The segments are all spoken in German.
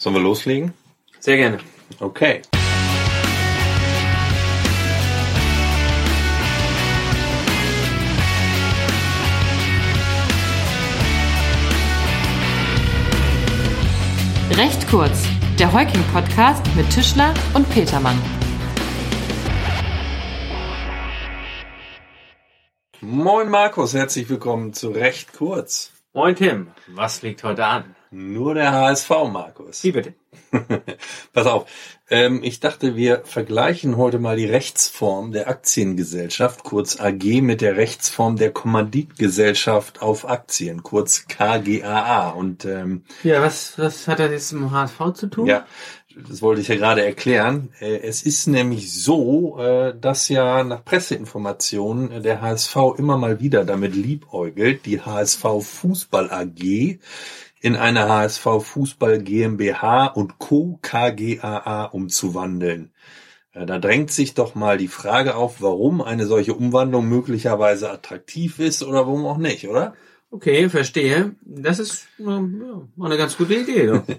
Sollen wir loslegen? Sehr gerne. Okay. Recht kurz, der Heuking-Podcast mit Tischler und Petermann. Moin Markus, herzlich willkommen zu Recht kurz. Moin Tim, was liegt heute an? Nur der HSV, Markus. Wie bitte? Pass auf, ähm, ich dachte, wir vergleichen heute mal die Rechtsform der Aktiengesellschaft, kurz AG, mit der Rechtsform der Kommanditgesellschaft auf Aktien, kurz KGAA. Und ähm, Ja, was, was hat das jetzt mit dem HSV zu tun? ja, das wollte ich ja gerade erklären. Äh, Es ist nämlich so, äh, dass ja nach Presseinformationen äh, der HSV immer mal wieder damit liebäugelt, die HSV Fußball AG in eine HSV Fußball GmbH und Co. KGAA umzuwandeln. Äh, Da drängt sich doch mal die Frage auf, warum eine solche Umwandlung möglicherweise attraktiv ist oder warum auch nicht, oder? Okay, verstehe. Das ist ähm, ja, mal eine ganz gute Idee.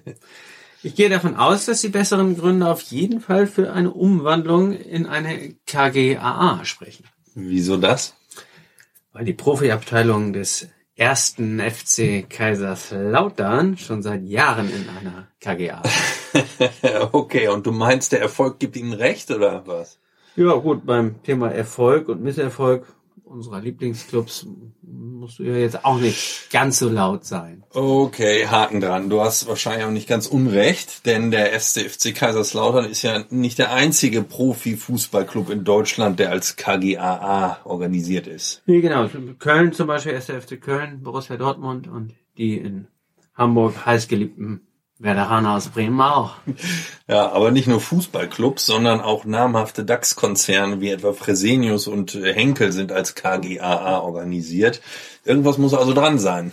Ich gehe davon aus, dass die besseren Gründe auf jeden Fall für eine Umwandlung in eine KGAA sprechen. Wieso das? Weil die Profiabteilung des ersten FC Kaiserslautern schon seit Jahren in einer KGA. okay, und du meinst, der Erfolg gibt Ihnen recht oder was? Ja, gut, beim Thema Erfolg und Misserfolg unserer Lieblingsclubs musst du ja jetzt auch nicht ganz so laut sein. Okay, Haken dran. Du hast wahrscheinlich auch nicht ganz unrecht, denn der erste FC Kaiserslautern ist ja nicht der einzige Profi-Fußballclub in Deutschland, der als KGAA organisiert ist. Nee, genau. Köln zum Beispiel, 1. FC Köln, Borussia Dortmund und die in Hamburg heißgeliebten Werderaner aus Bremen auch. Ja, aber nicht nur Fußballclubs, sondern auch namhafte DAX-Konzerne wie etwa Fresenius und Henkel sind als KGAA organisiert. Irgendwas muss also dran sein.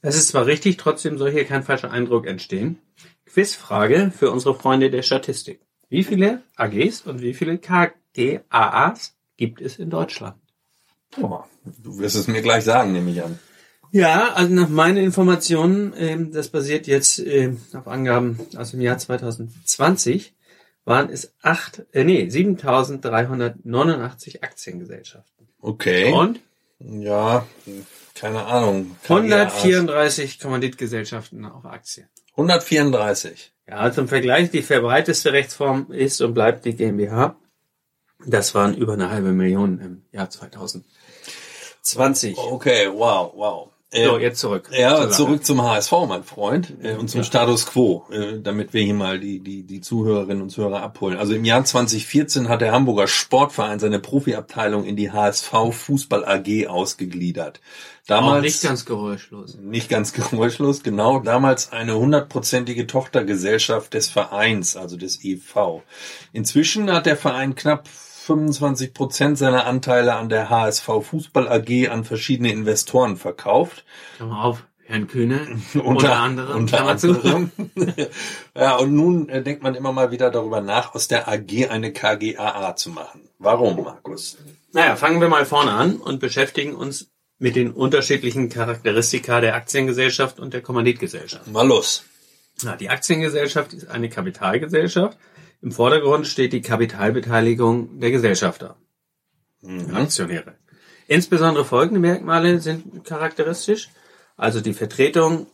Das ist zwar richtig, trotzdem soll hier kein falscher Eindruck entstehen. Quizfrage für unsere Freunde der Statistik. Wie viele AGs und wie viele KGAAs gibt es in Deutschland? Oh, du wirst es mir gleich sagen, nehme ich an. Ja, also nach meinen Informationen, ähm, das basiert jetzt ähm, auf Angaben aus dem Jahr 2020, waren es acht, äh, nee, 7.389 Aktiengesellschaften. Okay. Und Ja, keine Ahnung. KGAAs. 134 Kommanditgesellschaften auf Aktien. 134. Ja, zum Vergleich, die verbreiteste Rechtsform ist und bleibt die GmbH. Das waren über eine halbe Million im Jahr 2020. Okay, wow, wow. So, Äh, jetzt zurück. ja, zurück zum HSV, mein Freund, äh, und zum Ja. Status Quo, äh, damit wir hier mal die, die, die Zuhörerinnen und Zuhörer abholen. Also im Jahr 2014 hat der Hamburger Sportverein seine Profiabteilung in die HSV Fußball AG ausgegliedert. Damals Auch nicht ganz geräuschlos. nicht ganz geräuschlos, genau, damals eine hundertprozentige Tochtergesellschaft des Vereins, also des EV. Inzwischen hat der Verein knapp 25 Prozent seiner Anteile an der HSV Fußball AG an verschiedene Investoren verkauft. Klammer auf, Herrn Kühne, unter, anderem, Unter Klammer zu. anderem. ja, und nun äh, denkt man immer mal wieder darüber nach, aus der AG eine KGAA zu machen. Warum, Markus? Naja, fangen wir mal vorne an und beschäftigen uns mit den unterschiedlichen Charakteristika der Aktiengesellschaft und der Kommanditgesellschaft. Mal los. Na, die Aktiengesellschaft ist eine Kapitalgesellschaft. Im Vordergrund steht die Kapitalbeteiligung der Gesellschafter, Mhm. Aktionäre. Insbesondere folgende Merkmale sind charakteristisch. Also die Vertretung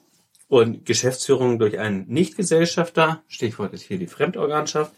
und Geschäftsführung durch einen Nichtgesellschafter, Stichwort ist hier die Fremdorganschaft.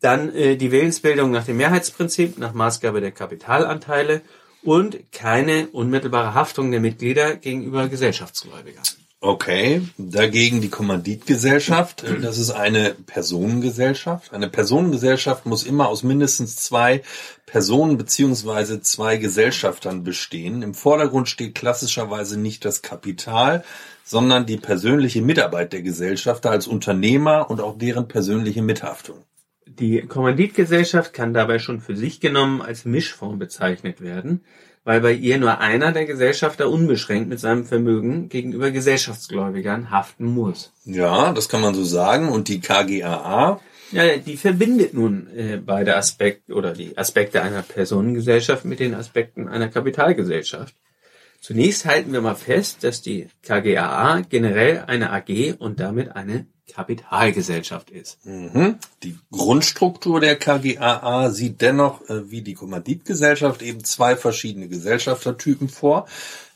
Dann äh, die Willensbildung nach dem Mehrheitsprinzip, nach Maßgabe der Kapitalanteile und keine unmittelbare Haftung der Mitglieder gegenüber Gesellschaftsgläubigern. Okay, dagegen die Kommanditgesellschaft. Äh, Das ist eine Personengesellschaft. Eine Personengesellschaft muss immer aus mindestens zwei Personen beziehungsweise zwei Gesellschaftern bestehen. Im Vordergrund steht klassischerweise nicht das Kapital, sondern die persönliche Mitarbeit der Gesellschafter als Unternehmer und auch deren persönliche Mithaftung. Die Kommanditgesellschaft kann dabei schon für sich genommen als Mischform bezeichnet werden, weil bei ihr nur einer der Gesellschafter unbeschränkt mit seinem Vermögen gegenüber Gesellschaftsgläubigern haften muss. Ja, das kann man so sagen. Und die KGAA, Ja, die verbindet nun äh, beide Aspekte oder die Aspekte einer Personengesellschaft mit den Aspekten einer Kapitalgesellschaft. Zunächst halten wir mal fest, dass die KGAA generell eine AG und damit eine Kapitalgesellschaft ist. Mhm. Die Grundstruktur der KGAA sieht dennoch äh, wie die Kommanditgesellschaft eben zwei verschiedene Gesellschaftertypen vor.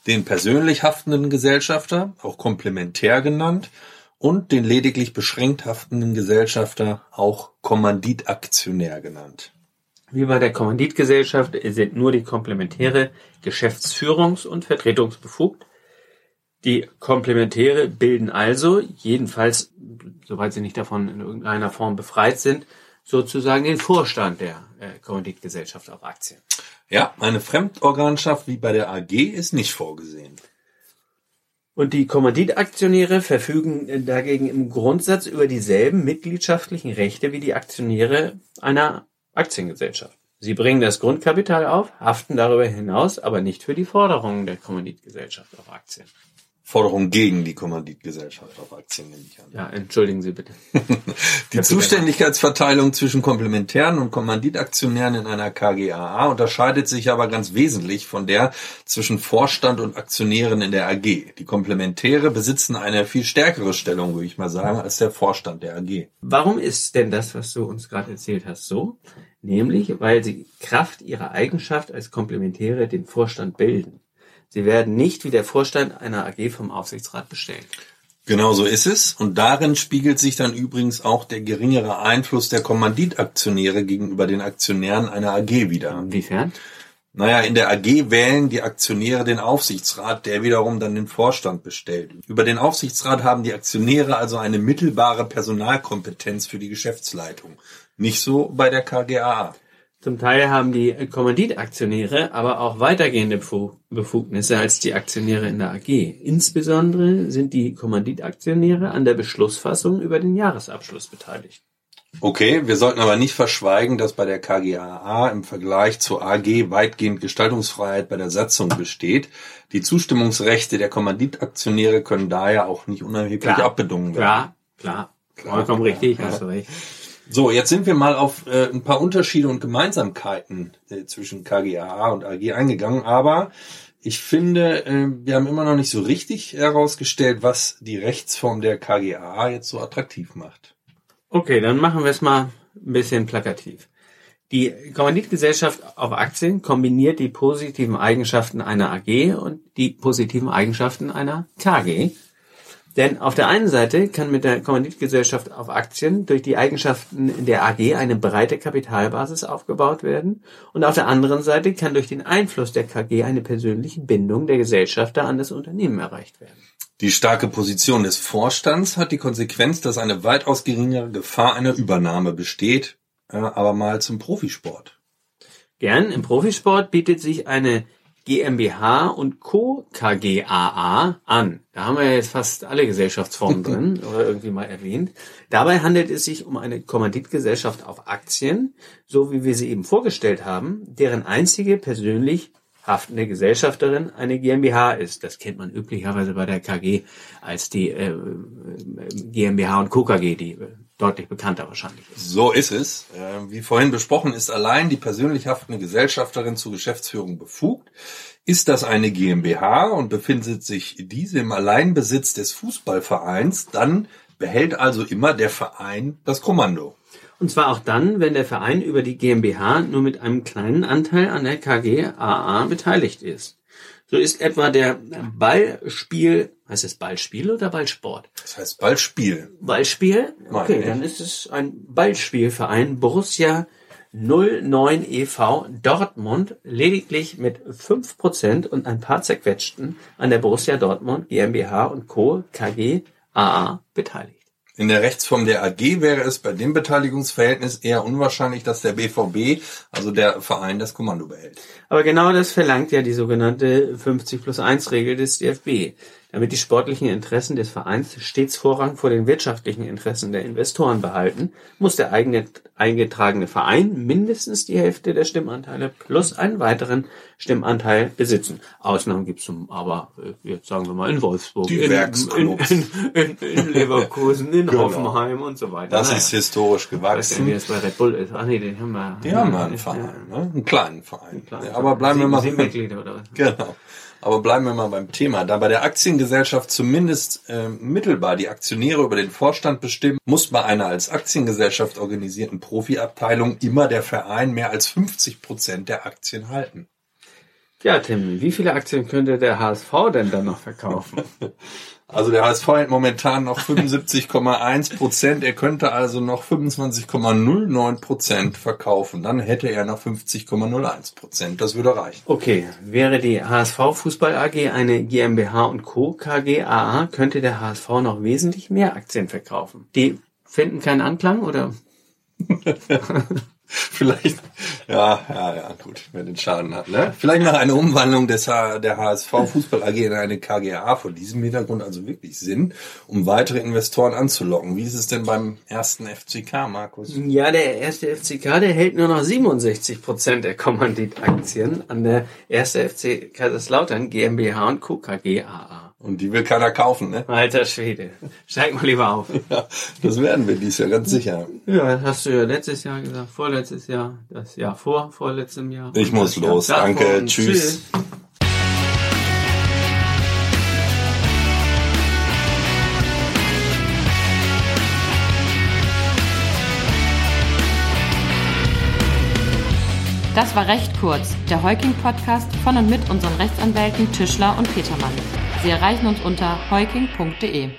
Den persönlich haftenden Gesellschafter, auch komplementär genannt, und den lediglich beschränkt haftenden Gesellschafter, auch Kommanditaktionär genannt. Wie bei der Kommanditgesellschaft sind nur die Komplementäre geschäftsführungs- und vertretungsbefugt. Die Komplementäre bilden also, jedenfalls, soweit sie nicht davon in irgendeiner Form befreit sind, sozusagen den Vorstand der äh, Kommanditgesellschaft auf Aktien. Ja, eine Fremdorganschaft wie bei der AG ist nicht vorgesehen. Und die Kommanditaktionäre verfügen dagegen im Grundsatz über dieselben mitgliedschaftlichen Rechte wie die Aktionäre einer Aktiengesellschaft. Sie bringen das Grundkapital auf, haften darüber hinaus aber nicht für die Forderungen der Kommanditgesellschaft auf Aktien. Forderung gegen die Kommanditgesellschaft auf Aktien nehme ich an. Ja, entschuldigen Sie bitte. Die Zuständigkeitsverteilung zwischen Komplementären und Kommanditaktionären in einer KGAA unterscheidet sich aber ganz wesentlich von der zwischen Vorstand und Aktionären in der AG. Die Komplementäre besitzen eine viel stärkere Stellung, würde ich mal sagen, als der Vorstand der AG. Warum ist denn das, was du uns gerade erzählt hast, so? Nämlich, weil sie Kraft ihrer Eigenschaft als Komplementäre den Vorstand bilden. Sie werden nicht wie der Vorstand einer AG vom Aufsichtsrat bestellt. Genau so ist es. Und darin spiegelt sich dann übrigens auch der geringere Einfluss der Kommanditaktionäre gegenüber den Aktionären einer AG wieder. Inwiefern? Naja, in der AG wählen die Aktionäre den Aufsichtsrat, der wiederum dann den Vorstand bestellt. Über den Aufsichtsrat haben die Aktionäre also eine mittelbare Personalkompetenz für die Geschäftsleitung. Nicht so bei der KGAA. Zum Teil haben die Kommanditaktionäre aber auch weitergehende Befugnisse als die Aktionäre in der AG. Insbesondere sind die Kommanditaktionäre an der Beschlussfassung über den Jahresabschluss beteiligt. Okay, wir sollten aber nicht verschweigen, dass bei der KGAA im Vergleich zur AG weitgehend Gestaltungsfreiheit bei der Satzung besteht. Die Zustimmungsrechte der Kommanditaktionäre können daher auch nicht unerheblich Klar, abbedungen werden. Klar, klar, Klar. vollkommen richtig, hast du recht. So, jetzt sind wir mal auf äh, ein paar Unterschiede und Gemeinsamkeiten äh, zwischen KGAA und AG eingegangen, aber ich finde, äh, wir haben immer noch nicht so richtig herausgestellt, was die Rechtsform der KGAA jetzt so attraktiv macht. Okay, dann machen wir es mal ein bisschen plakativ. Die Kommanditgesellschaft auf Aktien kombiniert die positiven Eigenschaften einer AG und die positiven Eigenschaften einer KG. Denn auf der einen Seite kann mit der Kommanditgesellschaft auf Aktien durch die Eigenschaften der AG eine breite Kapitalbasis aufgebaut werden und auf der anderen Seite kann durch den Einfluss der KG eine persönliche Bindung der Gesellschafter an das Unternehmen erreicht werden. Die starke Position des Vorstands hat die Konsequenz, dass eine weitaus geringere Gefahr einer Übernahme besteht, äh, aber mal zum Profisport. Gern im Profisport bietet sich eine GmbH und Co. KGAA an. Da haben wir jetzt fast alle Gesellschaftsformen drin, oder irgendwie mal erwähnt. Dabei handelt es sich um eine Kommanditgesellschaft auf Aktien, so wie wir sie eben vorgestellt haben, deren einzige persönlich haftende Gesellschafterin eine GmbH ist. Das kennt man üblicherweise bei der KG als die äh, GmbH und Co. KG, die äh, deutlich bekannter wahrscheinlich ist. So ist es. Äh, Wie vorhin besprochen, ist allein die persönlich haftende Gesellschafterin zur Geschäftsführung befugt. Ist das eine GmbH und befindet sich diese im Alleinbesitz des Fußballvereins, dann behält also immer der Verein das Kommando. Und zwar auch dann, wenn der Verein über die GmbH nur mit einem kleinen Anteil an der KGAA beteiligt ist. So ist etwa der Ballspiel, heißt es Ballspiel oder Ballsport? Das heißt Ballspiel. Ballspiel? Okay, dann ist es ein Ballspielverein Borussia 09 e.V. Dortmund lediglich mit 5% und ein paar zerquetschten an der Borussia Dortmund GmbH und Co. KGAA beteiligt. In der Rechtsform der AG wäre es bei dem Beteiligungsverhältnis eher unwahrscheinlich, dass der BVB, also der Verein, das Kommando behält. Aber genau das verlangt ja die sogenannte 50 plus 1 Regel des DFB. Damit die sportlichen Interessen des Vereins stets Vorrang vor den wirtschaftlichen Interessen der Investoren behalten, muss der eigene eingetragene Verein mindestens die Hälfte der Stimmanteile plus einen weiteren Stimmanteil besitzen. Ausnahmen gibt es aber, äh, jetzt sagen wir mal, in Wolfsburg, Die in, in, Werksclubs. in, in, in Leverkusen, in Genau. Hoffenheim und so weiter. Das Naja, ist historisch nicht, wie gewachsen. das bei Red Bull ist. Ach nee, den haben wir. Die haben mal einen Ja, Verein, ne? einen kleinen Verein. aber bleiben wir mal sieben Mitglieder oder was? Genau. Aber bleiben wir mal beim Thema. Da bei der Aktiengesellschaft zumindest äh, mittelbar die Aktionäre über den Vorstand bestimmen, muss bei einer als Aktiengesellschaft organisierten Profiabteilung immer der Verein mehr als 50 Prozent der Aktien halten. Ja, Tim, wie viele Aktien könnte der HSV denn dann noch verkaufen? Also der HSV hat momentan noch 75,1 Prozent. Er könnte also noch 25,09 Prozent verkaufen. Dann hätte er noch 50,01 Prozent. Das würde reichen. Okay, wäre die HSV Fußball AG eine GmbH und Co. KGaA, könnte der HSV noch wesentlich mehr Aktien verkaufen. Die finden keinen Anklang oder? Vielleicht, ja, ja, ja, gut, wer den Schaden hat, ne? Vielleicht noch eine Umwandlung des der HSV Fußball AG in eine KGA vor diesem Hintergrund also wirklich Sinn, um weitere Investoren anzulocken. Wie ist es denn beim ersten FCK, Markus? Ja, der erste FCK, der hält nur noch 67 Prozent der Kommanditaktien an der erste FC Kaiserslautern GmbH und Co. KGaA. Und die will keiner kaufen, ne? Alter Schwede. Steig mal lieber auf. Ja, das werden wir dies Jahr, ganz sicher. Ja, das hast du ja letztes Jahr gesagt, vorletztes Jahr, das Jahr vor, vorletztem Jahr. Ich muss Jahr los. davor Danke. und Tschüss. Das war recht kurz, der Heuking-Podcast von und mit unseren Rechtsanwälten Tischler und Petermann. Sie erreichen uns unter heuking.de.